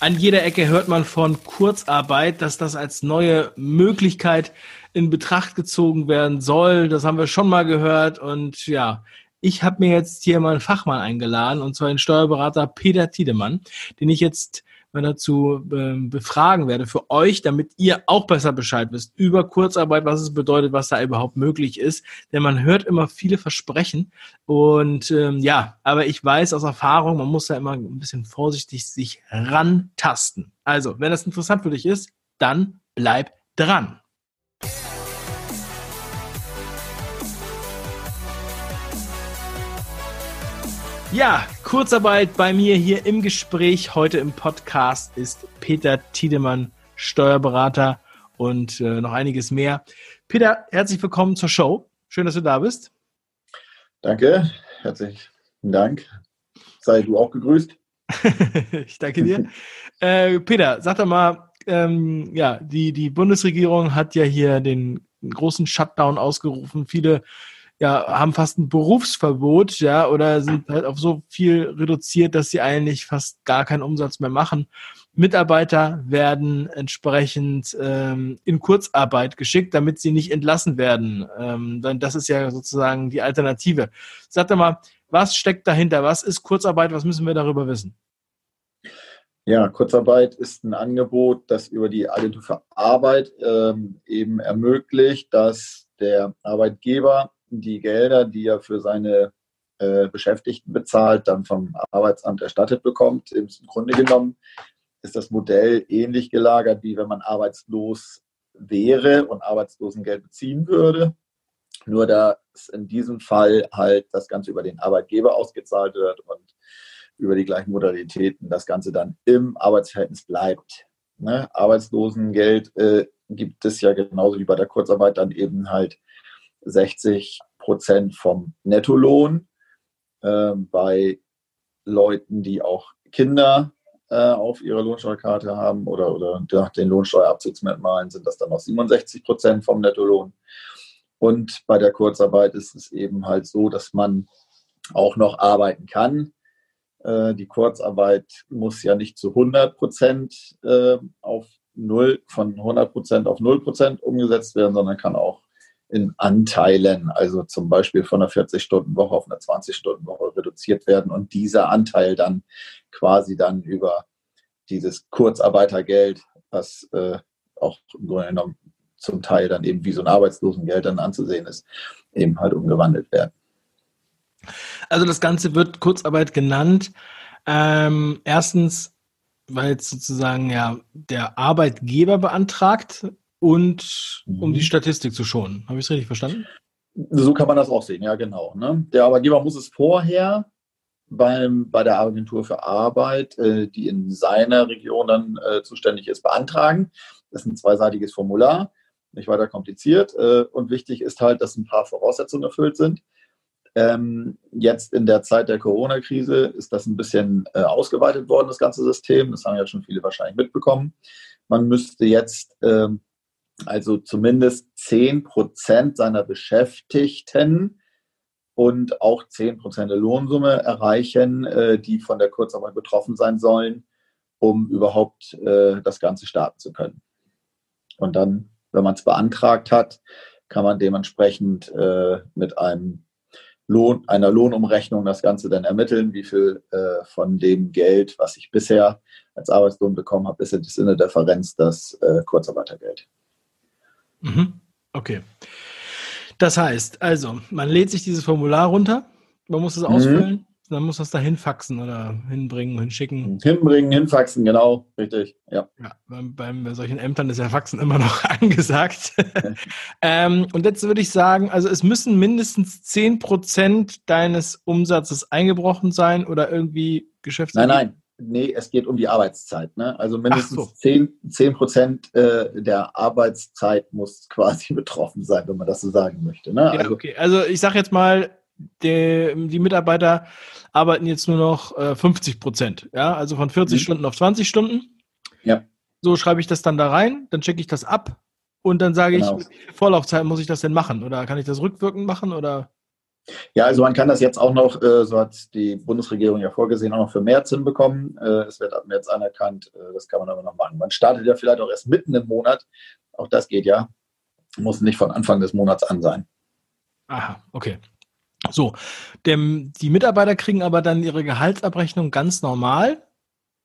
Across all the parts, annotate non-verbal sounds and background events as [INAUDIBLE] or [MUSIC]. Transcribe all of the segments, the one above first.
An jeder Ecke hört man von Kurzarbeit, dass das als neue Möglichkeit in Betracht gezogen werden soll. Das haben wir schon mal gehört. Und ja, ich habe mir jetzt hier mal einen Fachmann eingeladen, und zwar den Steuerberater Peter Tiedemann, den ich jetzt dazu äh, befragen werde für euch, damit ihr auch besser Bescheid wisst über Kurzarbeit, was es bedeutet, was da überhaupt möglich ist. Denn man hört immer viele Versprechen und ähm, ja, aber ich weiß aus Erfahrung, man muss da immer ein bisschen vorsichtig sich rantasten. Also, wenn das interessant für dich ist, dann bleib dran. Ja, Kurzarbeit bei mir hier im Gespräch heute im Podcast ist Peter Tiedemann, Steuerberater und äh, noch einiges mehr. Peter, herzlich willkommen zur Show. Schön, dass du da bist. Danke, herzlichen Dank. Sei du auch gegrüßt. [LAUGHS] ich danke dir. [LAUGHS] äh, Peter, sag doch mal, ähm, ja, die, die Bundesregierung hat ja hier den großen Shutdown ausgerufen. Viele ja, haben fast ein Berufsverbot, ja, oder sind halt auf so viel reduziert, dass sie eigentlich fast gar keinen Umsatz mehr machen. Mitarbeiter werden entsprechend ähm, in Kurzarbeit geschickt, damit sie nicht entlassen werden. Ähm, dann das ist ja sozusagen die Alternative. Sag doch mal, was steckt dahinter? Was ist Kurzarbeit? Was müssen wir darüber wissen? Ja, Kurzarbeit ist ein Angebot, das über die Agentur für Arbeit ähm, eben ermöglicht, dass der Arbeitgeber die Gelder, die er für seine äh, Beschäftigten bezahlt, dann vom Arbeitsamt erstattet bekommt. Im Grunde genommen ist das Modell ähnlich gelagert, wie wenn man arbeitslos wäre und Arbeitslosengeld beziehen würde. Nur dass in diesem Fall halt das Ganze über den Arbeitgeber ausgezahlt wird und über die gleichen Modalitäten das Ganze dann im Arbeitsverhältnis bleibt. Ne? Arbeitslosengeld äh, gibt es ja genauso wie bei der Kurzarbeit dann eben halt 60 Prozent vom Nettolohn. Äh, bei Leuten, die auch Kinder äh, auf ihrer Lohnsteuerkarte haben oder, oder nach den Lohnsteuerabzugsmerkmalen sind das dann noch 67 Prozent vom Nettolohn. Und bei der Kurzarbeit ist es eben halt so, dass man auch noch arbeiten kann. Äh, die Kurzarbeit muss ja nicht zu 100 Prozent äh, auf 0, von 100 Prozent auf 0 Prozent umgesetzt werden, sondern kann auch in Anteilen, also zum Beispiel von einer 40-Stunden-Woche auf eine 20-Stunden-Woche reduziert werden und dieser Anteil dann quasi dann über dieses Kurzarbeitergeld, was äh, auch im Grunde genommen zum Teil dann eben wie so ein Arbeitslosengeld dann anzusehen ist, eben halt umgewandelt werden. Also das Ganze wird Kurzarbeit genannt. Ähm, erstens, weil es sozusagen ja der Arbeitgeber beantragt und um die mhm. Statistik zu schonen. Habe ich es richtig verstanden? So kann man das auch sehen, ja genau. Ne? Der Arbeitgeber muss es vorher beim, bei der Agentur für Arbeit, äh, die in seiner Region dann äh, zuständig ist, beantragen. Das ist ein zweiseitiges Formular, nicht weiter kompliziert. Äh, und wichtig ist halt, dass ein paar Voraussetzungen erfüllt sind. Ähm, jetzt in der Zeit der Corona-Krise ist das ein bisschen äh, ausgeweitet worden, das ganze System. Das haben ja schon viele wahrscheinlich mitbekommen. Man müsste jetzt ähm, also zumindest 10 Prozent seiner Beschäftigten und auch 10 Prozent der Lohnsumme erreichen, äh, die von der Kurzarbeit betroffen sein sollen, um überhaupt äh, das Ganze starten zu können. Und dann, wenn man es beantragt hat, kann man dementsprechend äh, mit einem Lohn, einer Lohnumrechnung das Ganze dann ermitteln, wie viel äh, von dem Geld, was ich bisher als Arbeitslohn bekommen habe, ist in der Differenz das äh, Kurzarbeitergeld. Mhm. Okay. Das heißt, also, man lädt sich dieses Formular runter, man muss es mhm. ausfüllen, dann muss man es da hinfaxen oder hinbringen, hinschicken. Hinbringen, hinfaxen, genau, richtig, ja. ja beim, bei solchen Ämtern ist ja Faxen immer noch [LAUGHS] angesagt. [LAUGHS] ähm, und jetzt würde ich sagen, also es müssen mindestens 10% deines Umsatzes eingebrochen sein oder irgendwie Geschäfts. Nein, nein, Nee, es geht um die Arbeitszeit. Ne? Also mindestens so. 10, Prozent äh, der Arbeitszeit muss quasi [LAUGHS] betroffen sein, wenn man das so sagen möchte. Ne? Ja, also, okay. Also ich sage jetzt mal, die, die, Mitarbeiter arbeiten jetzt nur noch äh, 50 Prozent. Ja? Also von 40 mhm. Stunden auf 20 Stunden. Ja. So schreibe ich das dann da rein, dann checke ich das ab und dann sage genau. ich, Vorlaufzeit muss ich das denn machen? Oder kann ich das rückwirkend machen? Oder? Ja, also man kann das jetzt auch noch, äh, so hat die Bundesregierung ja vorgesehen, auch noch für März hinbekommen. Äh, es wird ab März anerkannt, äh, das kann man aber noch machen. Man startet ja vielleicht auch erst mitten im Monat, auch das geht ja, muss nicht von Anfang des Monats an sein. Aha, okay. So, dem, die Mitarbeiter kriegen aber dann ihre Gehaltsabrechnung ganz normal.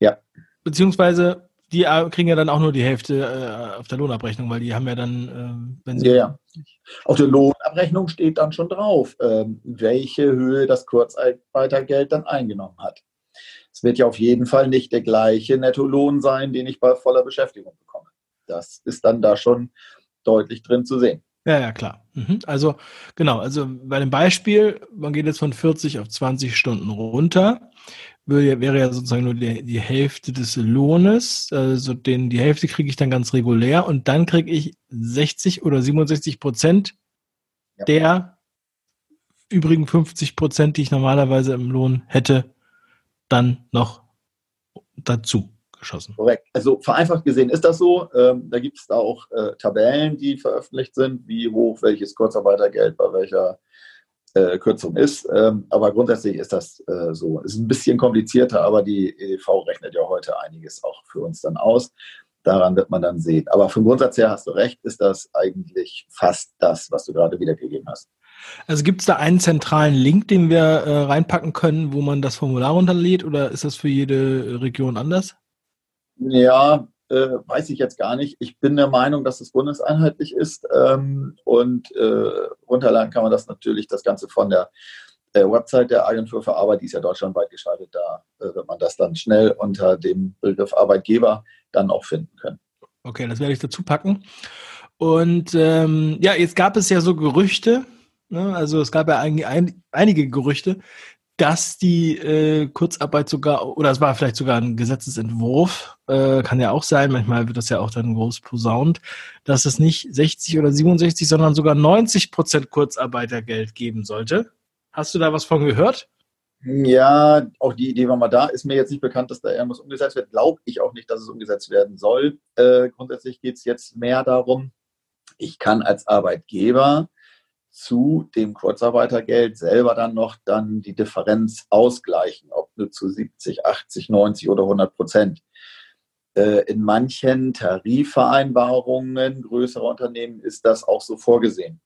Ja. Beziehungsweise die äh, kriegen ja dann auch nur die Hälfte äh, auf der Lohnabrechnung, weil die haben ja dann, äh, wenn sie. Ja, ja. Auf der Lohnabrechnung steht dann schon drauf, ähm, welche Höhe das Kurzarbeitergeld dann eingenommen hat. Es wird ja auf jeden Fall nicht der gleiche Nettolohn sein, den ich bei voller Beschäftigung bekomme. Das ist dann da schon deutlich drin zu sehen. Ja, ja, klar. Mhm. Also, genau, also bei dem Beispiel, man geht jetzt von 40 auf 20 Stunden runter, wäre, ja sozusagen nur die, die Hälfte des Lohnes, also den, die Hälfte kriege ich dann ganz regulär und dann kriege ich 60 oder 67 Prozent ja. der übrigen 50 Prozent, die ich normalerweise im Lohn hätte, dann noch dazu geschossen. Korrekt. Also vereinfacht gesehen ist das so. Ähm, da gibt es auch äh, Tabellen, die veröffentlicht sind, wie hoch welches Kurzarbeitergeld bei welcher äh, Kürzung ist. Ähm, aber grundsätzlich ist das äh, so. Ist ein bisschen komplizierter, aber die EDV rechnet ja heute einiges auch für uns dann aus. Daran wird man dann sehen. Aber vom Grundsatz her hast du recht, ist das eigentlich fast das, was du gerade wiedergegeben hast. Also gibt es da einen zentralen Link, den wir äh, reinpacken können, wo man das Formular runterlädt oder ist das für jede Region anders? Ja, äh, weiß ich jetzt gar nicht. Ich bin der Meinung, dass es bundeseinheitlich ist ähm, und äh, runterladen kann man das natürlich, das Ganze von der äh, Website der Agentur für Arbeit, die ist ja deutschlandweit geschaltet, da äh, wird man das dann schnell unter dem Begriff Arbeitgeber dann auch finden können. Okay, das werde ich dazu packen. Und ähm, ja, jetzt gab es ja so Gerüchte, ne? also es gab ja ein, ein, einige Gerüchte, dass die äh, Kurzarbeit sogar, oder es war vielleicht sogar ein Gesetzesentwurf, äh, kann ja auch sein, manchmal wird das ja auch dann groß posaunt, dass es nicht 60 oder 67, sondern sogar 90 Prozent Kurzarbeitergeld geben sollte. Hast du da was von gehört? Ja, auch die Idee war mal da. Ist mir jetzt nicht bekannt, dass da irgendwas umgesetzt wird. Glaube ich auch nicht, dass es umgesetzt werden soll. Äh, grundsätzlich geht es jetzt mehr darum, ich kann als Arbeitgeber zu dem Kurzarbeitergeld selber dann noch dann die Differenz ausgleichen, ob nur zu 70, 80, 90 oder 100 Prozent. Äh, in manchen Tarifvereinbarungen größerer Unternehmen ist das auch so vorgesehen.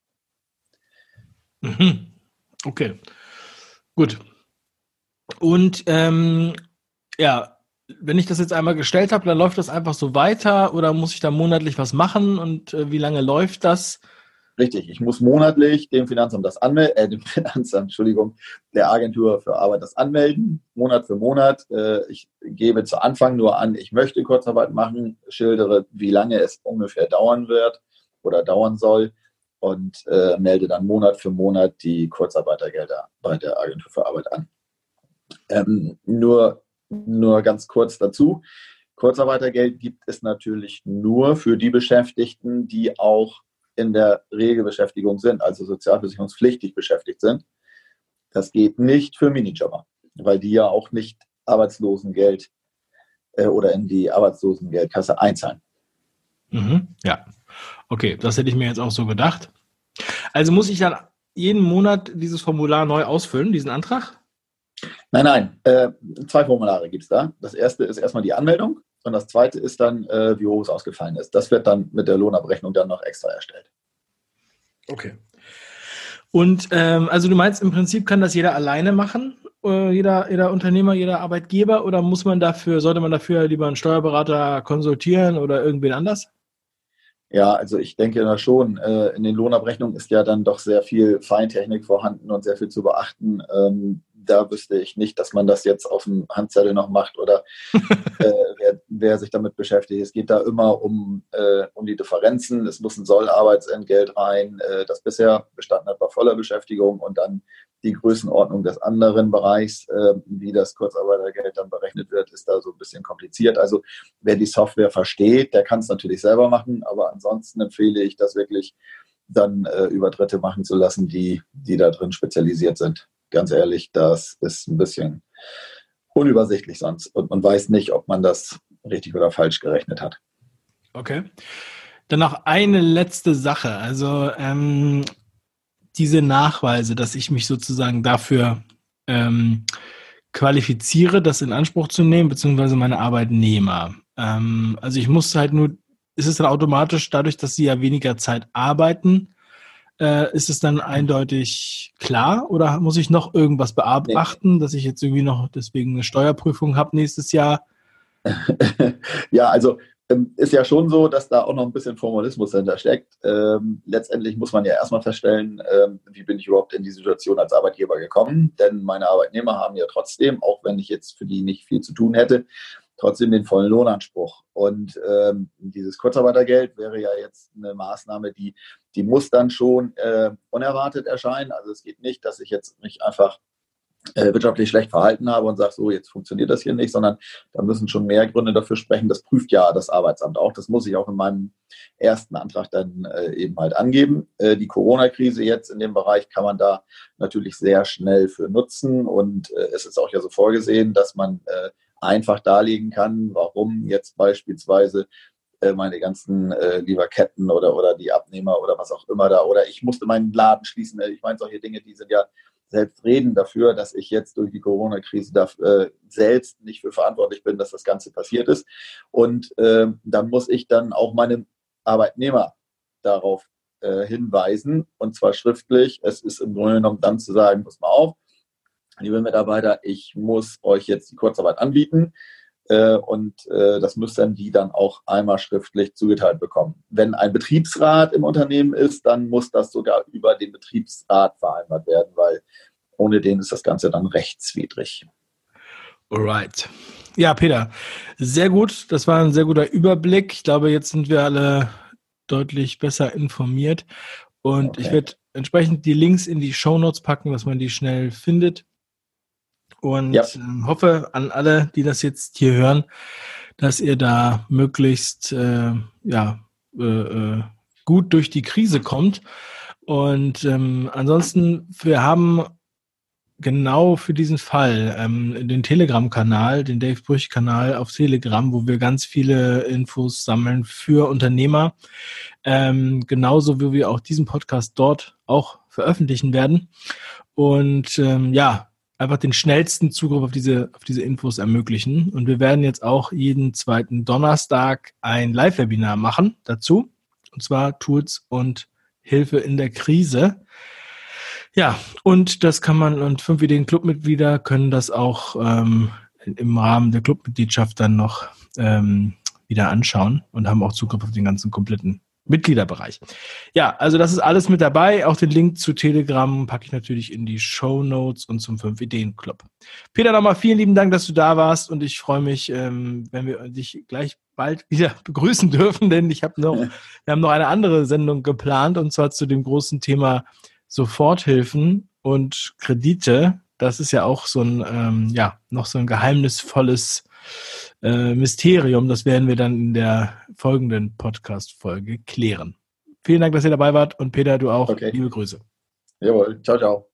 Mhm. Okay, gut. Und ähm, ja, wenn ich das jetzt einmal gestellt habe, dann läuft das einfach so weiter oder muss ich da monatlich was machen und äh, wie lange läuft das? Richtig, ich muss monatlich dem Finanzamt das anmelden, äh, dem [LAUGHS] Finanzamt, Entschuldigung, der Agentur für Arbeit das anmelden, Monat für Monat. Äh, ich gebe zu Anfang nur an, ich möchte Kurzarbeit machen, schildere, wie lange es ungefähr dauern wird oder dauern soll und äh, melde dann Monat für Monat die Kurzarbeitergelder bei der Agentur für Arbeit an. Ähm, nur, nur ganz kurz dazu. Kurzarbeitergeld gibt es natürlich nur für die Beschäftigten, die auch in der Regelbeschäftigung sind, also sozialversicherungspflichtig beschäftigt sind. Das geht nicht für Minijobber, weil die ja auch nicht Arbeitslosengeld äh, oder in die Arbeitslosengeldkasse einzahlen. Mhm, ja, okay, das hätte ich mir jetzt auch so gedacht. Also muss ich dann jeden Monat dieses Formular neu ausfüllen, diesen Antrag? Nein, nein, äh, zwei Formulare gibt es da. Das erste ist erstmal die Anmeldung und das zweite ist dann, äh, wie hoch es ausgefallen ist. Das wird dann mit der Lohnabrechnung dann noch extra erstellt. Okay. Und ähm, also du meinst, im Prinzip kann das jeder alleine machen, äh, jeder, jeder Unternehmer, jeder Arbeitgeber, oder muss man dafür, sollte man dafür lieber einen Steuerberater konsultieren oder irgendwen anders? Ja, also ich denke da schon, äh, in den Lohnabrechnungen ist ja dann doch sehr viel Feintechnik vorhanden und sehr viel zu beachten. Ähm, da wüsste ich nicht, dass man das jetzt auf dem Handzettel noch macht oder [LAUGHS] äh, wer, wer, sich damit beschäftigt. Es geht da immer um, äh, um die Differenzen. Es muss ein Sollarbeitsentgelt rein, äh, das bisher bestanden hat bei voller Beschäftigung und dann die Größenordnung des anderen Bereichs, äh, wie das Kurzarbeitergeld dann berechnet wird, ist da so ein bisschen kompliziert. Also wer die Software versteht, der kann es natürlich selber machen, aber ansonsten empfehle ich das wirklich dann äh, über Dritte machen zu lassen, die, die da drin spezialisiert sind ganz ehrlich, das ist ein bisschen unübersichtlich sonst und man weiß nicht, ob man das richtig oder falsch gerechnet hat. Okay. Dann noch eine letzte Sache. Also ähm, diese Nachweise, dass ich mich sozusagen dafür ähm, qualifiziere, das in Anspruch zu nehmen, beziehungsweise meine Arbeitnehmer. Ähm, also ich muss halt nur, ist es dann automatisch dadurch, dass sie ja weniger Zeit arbeiten, äh, ist es dann eindeutig klar oder muss ich noch irgendwas beachten, dass ich jetzt irgendwie noch deswegen eine Steuerprüfung habe nächstes Jahr? [LAUGHS] ja, also ähm, ist ja schon so, dass da auch noch ein bisschen Formalismus dahinter steckt. Ähm, letztendlich muss man ja erstmal feststellen, ähm, wie bin ich überhaupt in die Situation als Arbeitgeber gekommen. Denn meine Arbeitnehmer haben ja trotzdem, auch wenn ich jetzt für die nicht viel zu tun hätte, trotzdem den vollen Lohnanspruch. Und ähm, dieses Kurzarbeitergeld wäre ja jetzt eine Maßnahme, die, die muss dann schon äh, unerwartet erscheinen. Also es geht nicht, dass ich jetzt nicht einfach äh, wirtschaftlich schlecht verhalten habe und sage, so, jetzt funktioniert das hier nicht, sondern da müssen schon mehr Gründe dafür sprechen. Das prüft ja das Arbeitsamt auch. Das muss ich auch in meinem ersten Antrag dann äh, eben halt angeben. Äh, die Corona-Krise jetzt in dem Bereich kann man da natürlich sehr schnell für nutzen und äh, es ist auch ja so vorgesehen, dass man äh, einfach darlegen kann, warum jetzt beispielsweise äh, meine ganzen äh, Lieferketten oder, oder die Abnehmer oder was auch immer da, oder ich musste meinen Laden schließen. Ich meine, solche Dinge, die sind ja selbst reden dafür, dass ich jetzt durch die Corona-Krise äh, selbst nicht für verantwortlich bin, dass das Ganze passiert ist. Und äh, dann muss ich dann auch meine Arbeitnehmer darauf äh, hinweisen, und zwar schriftlich. Es ist im Grunde genommen dann zu sagen, pass mal auf, liebe Mitarbeiter, ich muss euch jetzt die Kurzarbeit anbieten. Äh, und äh, das müssen die dann auch einmal schriftlich zugeteilt bekommen. Wenn ein Betriebsrat im Unternehmen ist, dann muss das sogar über den Betriebsrat vereinbart werden, weil ohne den ist das Ganze dann rechtswidrig. Alright. Ja, Peter, sehr gut. Das war ein sehr guter Überblick. Ich glaube, jetzt sind wir alle deutlich besser informiert. Und okay. ich werde entsprechend die Links in die Show Notes packen, dass man die schnell findet. Und ja. Ähm, hoffe an alle, die das jetzt hier hören, dass ihr da möglichst äh, ja, äh, gut durch die Krise kommt. Und ähm, ansonsten, wir haben genau für diesen Fall ähm, den Telegram-Kanal, den Dave Brüch-Kanal auf Telegram, wo wir ganz viele Infos sammeln für Unternehmer. Ähm, genauso wie wir auch diesen Podcast dort auch veröffentlichen werden. Und ähm, ja, einfach den schnellsten Zugriff auf diese, auf diese Infos ermöglichen. Und wir werden jetzt auch jeden zweiten Donnerstag ein Live-Webinar machen dazu. Und zwar Tools und Hilfe in der Krise. Ja, und das kann man, und fünf Ideen Clubmitglieder können das auch ähm, im Rahmen der Clubmitgliedschaft dann noch ähm, wieder anschauen und haben auch Zugriff auf den ganzen kompletten Mitgliederbereich. Ja, also das ist alles mit dabei. Auch den Link zu Telegram packe ich natürlich in die Show Notes und zum 5 Ideen Club. Peter, nochmal vielen lieben Dank, dass du da warst und ich freue mich, ähm, wenn wir dich gleich bald wieder [LAUGHS] begrüßen dürfen, denn ich habe noch, [LAUGHS] wir haben noch eine andere Sendung geplant und zwar zu dem großen Thema Soforthilfen und Kredite. Das ist ja auch so ein, ähm, ja, noch so ein geheimnisvolles äh, Mysterium. Das werden wir dann in der folgenden Podcast-Folge klären. Vielen Dank, dass ihr dabei wart und Peter, du auch. Okay. Liebe Grüße. Jawohl. Ciao, ciao.